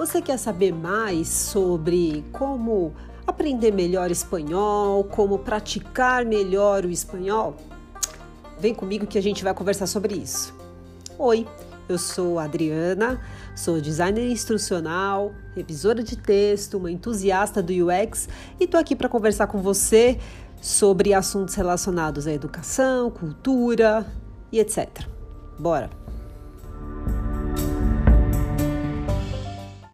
Você quer saber mais sobre como aprender melhor espanhol, como praticar melhor o espanhol? Vem comigo que a gente vai conversar sobre isso. Oi, eu sou Adriana, sou designer instrucional, revisora de texto, uma entusiasta do UX e tô aqui para conversar com você sobre assuntos relacionados à educação, cultura e etc. Bora!